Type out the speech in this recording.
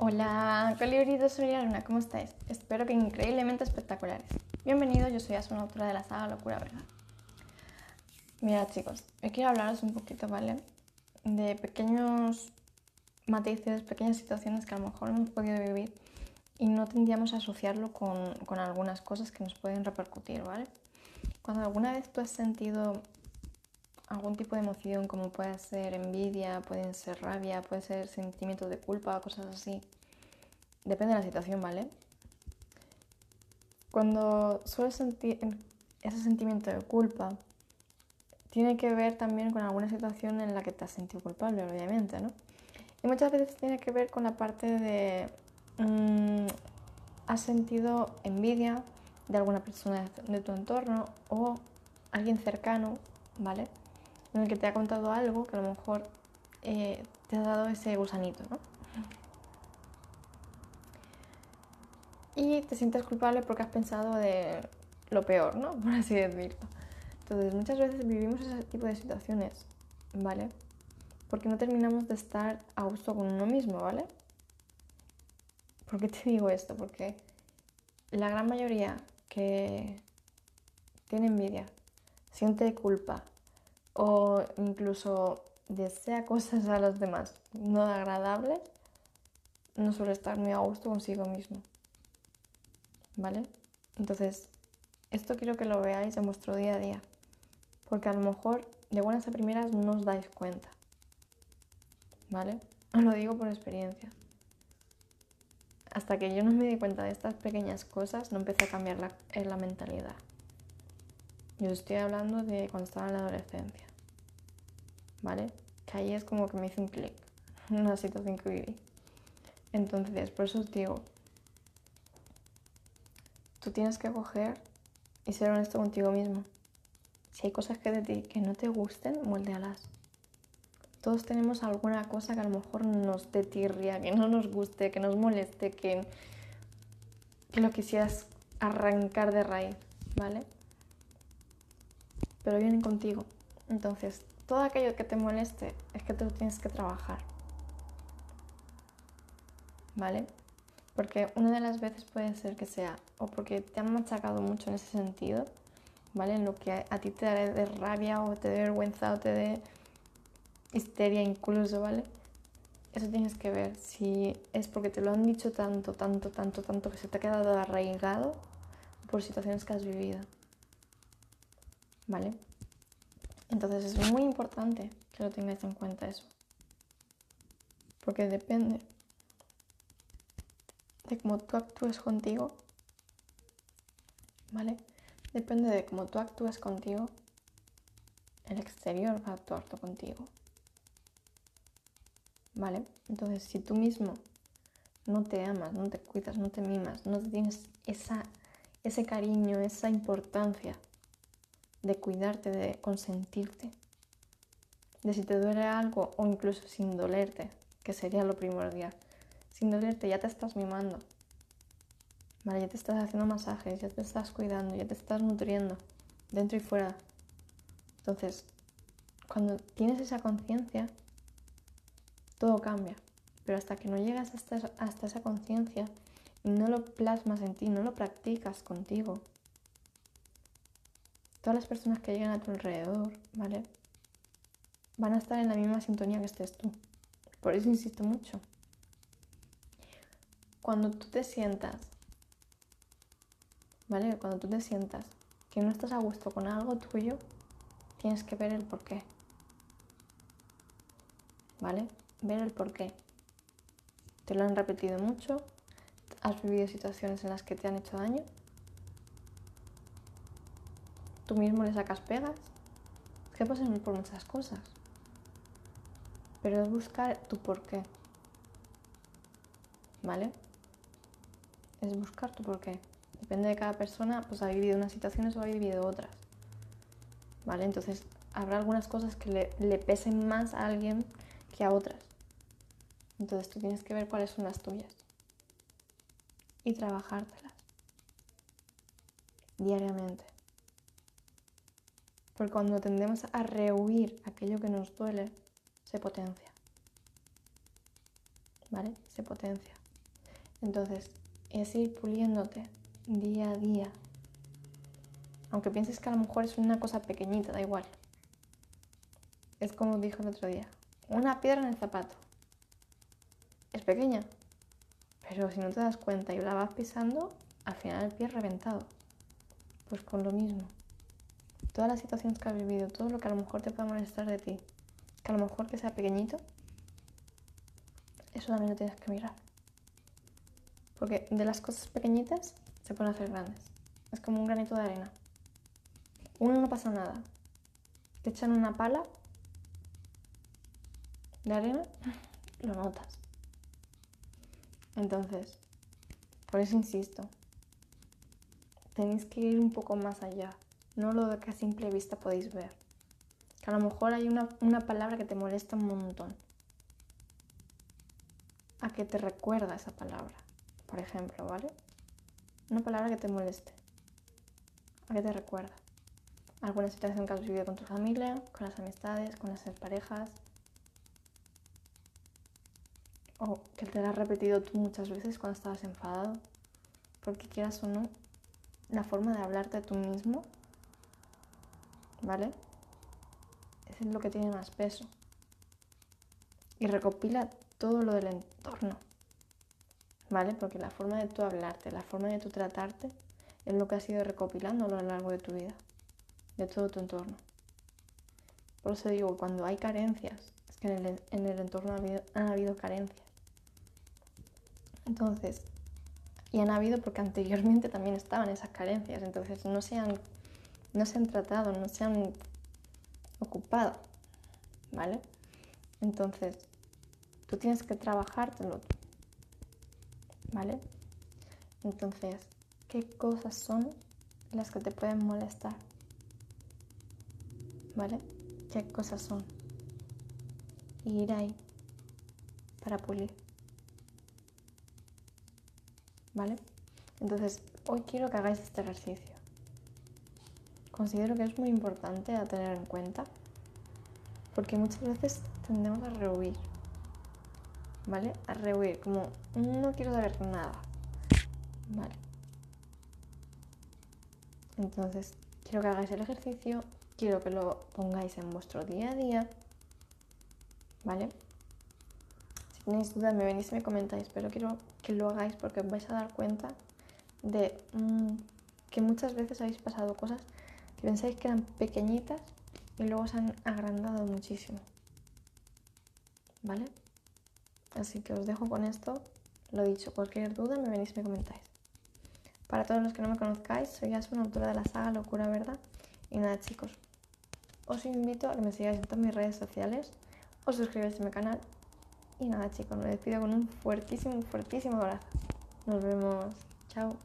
Hola, colibritos, soy Luna, ¿cómo estáis? Espero que increíblemente espectaculares. Bienvenidos, yo soy Asuna, autora de la saga Locura Verdad. Mira chicos, hoy quiero hablaros un poquito, ¿vale? De pequeños matices, pequeñas situaciones que a lo mejor hemos podido vivir y no tendríamos a asociarlo con, con algunas cosas que nos pueden repercutir, ¿vale? Cuando alguna vez tú has sentido algún tipo de emoción, como puede ser envidia, puede ser rabia, puede ser sentimientos de culpa, cosas así. Depende de la situación, ¿vale? Cuando sueles sentir ese sentimiento de culpa, tiene que ver también con alguna situación en la que te has sentido culpable, obviamente, ¿no? Y muchas veces tiene que ver con la parte de... Mmm, has sentido envidia de alguna persona de tu entorno o alguien cercano, ¿vale? En el que te ha contado algo que a lo mejor eh, te ha dado ese gusanito, ¿no? Y te sientes culpable porque has pensado de lo peor, ¿no? Por así decirlo. Entonces, muchas veces vivimos ese tipo de situaciones, ¿vale? Porque no terminamos de estar a gusto con uno mismo, ¿vale? ¿Por qué te digo esto? Porque la gran mayoría que tiene envidia, siente culpa, o incluso desea cosas a los demás no agradables, no suele estar muy a gusto consigo mismo. ¿Vale? Entonces, esto quiero que lo veáis en vuestro día a día, porque a lo mejor de buenas a primeras no os dais cuenta. ¿Vale? Lo digo por experiencia. Hasta que yo no me di cuenta de estas pequeñas cosas, no empecé a cambiar la, la mentalidad. Yo estoy hablando de cuando estaba en la adolescencia. ¿Vale? Que ahí es como que me hizo un clic, una situación que viví. Entonces, por eso os digo, tú tienes que coger y ser honesto contigo mismo. Si hay cosas que de ti que no te gusten, moldealas. Todos tenemos alguna cosa que a lo mejor nos detirria, que no nos guste, que nos moleste, que, que lo quisieras arrancar de raíz, ¿vale? Pero vienen contigo. Entonces, todo aquello que te moleste es que tú tienes que trabajar. ¿Vale? Porque una de las veces puede ser que sea o porque te han machacado mucho en ese sentido, ¿vale? En lo que a ti te da de rabia o te dé vergüenza o te dé histeria incluso, ¿vale? Eso tienes que ver si es porque te lo han dicho tanto, tanto, tanto, tanto que se te ha quedado arraigado por situaciones que has vivido. ¿Vale? Entonces es muy importante que lo tengáis en cuenta eso. Porque depende de cómo tú actúes contigo. ¿Vale? Depende de cómo tú actúes contigo. El exterior va a actuar contigo. ¿Vale? Entonces si tú mismo no te amas, no te cuidas, no te mimas, no tienes esa, ese cariño, esa importancia de cuidarte, de consentirte, de si te duele algo o incluso sin dolerte, que sería lo primordial. Sin dolerte ya te estás mimando. Ya te estás haciendo masajes, ya te estás cuidando, ya te estás nutriendo, dentro y fuera. Entonces, cuando tienes esa conciencia, todo cambia. Pero hasta que no llegas hasta, hasta esa conciencia y no lo plasmas en ti, no lo practicas contigo, todas las personas que llegan a tu alrededor, ¿vale? Van a estar en la misma sintonía que estés tú. Por eso insisto mucho. Cuando tú te sientas, ¿vale? Cuando tú te sientas que no estás a gusto con algo tuyo, tienes que ver el por qué. ¿Vale? Ver el por qué. Te lo han repetido mucho, has vivido situaciones en las que te han hecho daño tú mismo le sacas pegas. Es que pasan por muchas cosas. Pero es buscar tu porqué. ¿Vale? Es buscar tu porqué. Depende de cada persona, pues ha vivido unas situaciones o ha vivido otras. ¿Vale? Entonces habrá algunas cosas que le, le pesen más a alguien que a otras. Entonces tú tienes que ver cuáles son las tuyas y trabajártelas diariamente. Porque cuando tendemos a rehuir aquello que nos duele, se potencia. ¿Vale? Se potencia. Entonces, es ir puliéndote día a día. Aunque pienses que a lo mejor es una cosa pequeñita, da igual. Es como dijo el otro día, una piedra en el zapato. Es pequeña, pero si no te das cuenta y la vas pisando, al final el pie es reventado. Pues con lo mismo. Todas las situaciones que has vivido, todo lo que a lo mejor te puede molestar de ti, que a lo mejor que sea pequeñito, eso también lo tienes que mirar. Porque de las cosas pequeñitas se pueden hacer grandes. Es como un granito de arena. Uno no pasa nada. Te echan una pala de arena, lo notas. Entonces, por eso insisto, tenéis que ir un poco más allá, no lo que a simple vista podéis ver. Que a lo mejor hay una, una palabra que te molesta un montón. A que te recuerda esa palabra, por ejemplo, ¿vale? Una palabra que te moleste. ¿A qué te recuerda? Alguna situación que has vivido con tu familia, con las amistades, con las parejas. O que te la has repetido tú muchas veces cuando estabas enfadado. Porque quieras o no, la forma de hablarte a tú mismo, ¿vale? Es lo que tiene más peso. Y recopila todo lo del entorno. ¿vale? Porque la forma de tú hablarte, la forma de tú tratarte es lo que has ido recopilando a lo largo de tu vida, de todo tu entorno. Por eso digo, cuando hay carencias, es que en el, en el entorno ha habido, han habido carencias. Entonces, y han habido porque anteriormente también estaban esas carencias, entonces no se han, no se han tratado, no se han ocupado, ¿vale? Entonces, tú tienes que trabajártelo ¿vale? Entonces, ¿qué cosas son las que te pueden molestar? ¿Vale? ¿Qué cosas son? Y ir ahí para pulir. ¿Vale? Entonces, hoy quiero que hagáis este ejercicio. Considero que es muy importante a tener en cuenta porque muchas veces tendemos a rehuir ¿vale? A rehuir, como no quiero saber nada, ¿vale? Entonces, quiero que hagáis el ejercicio, quiero que lo pongáis en vuestro día a día, ¿vale? Si tenéis dudas, me venís y me comentáis, pero quiero que lo hagáis porque os vais a dar cuenta de mm, que muchas veces habéis pasado cosas que pensáis que eran pequeñitas y luego se han agrandado muchísimo, ¿vale? Así que os dejo con esto. Lo dicho, cualquier duda me venís y me comentáis. Para todos los que no me conozcáis, soy Asuna, autora de la saga Locura Verdad. Y nada, chicos, os invito a que me sigáis en todas mis redes sociales, os suscribáis a mi canal. Y nada, chicos, me despido con un fuertísimo, fuertísimo abrazo. Nos vemos. Chao.